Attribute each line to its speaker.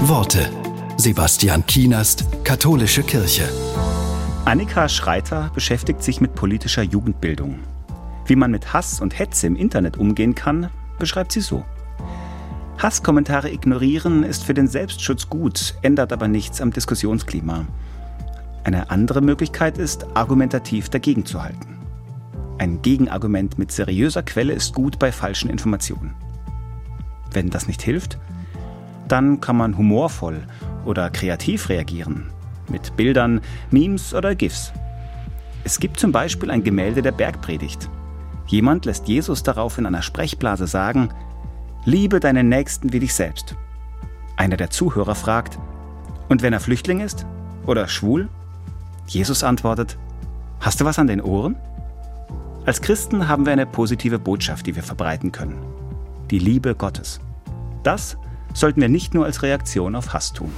Speaker 1: Worte. Sebastian Kienast, Katholische Kirche.
Speaker 2: Annika Schreiter beschäftigt sich mit politischer Jugendbildung. Wie man mit Hass und Hetze im Internet umgehen kann, beschreibt sie so. Hasskommentare ignorieren ist für den Selbstschutz gut, ändert aber nichts am Diskussionsklima. Eine andere Möglichkeit ist, argumentativ dagegen zu halten. Ein Gegenargument mit seriöser Quelle ist gut bei falschen Informationen. Wenn das nicht hilft, dann kann man humorvoll oder kreativ reagieren. Mit Bildern, Memes oder GIFs. Es gibt zum Beispiel ein Gemälde der Bergpredigt. Jemand lässt Jesus darauf in einer Sprechblase sagen, Liebe deinen Nächsten wie dich selbst. Einer der Zuhörer fragt, und wenn er Flüchtling ist? Oder schwul? Jesus antwortet, Hast du was an den Ohren? Als Christen haben wir eine positive Botschaft, die wir verbreiten können. Die Liebe Gottes. Das sollten wir nicht nur als Reaktion auf Hass tun.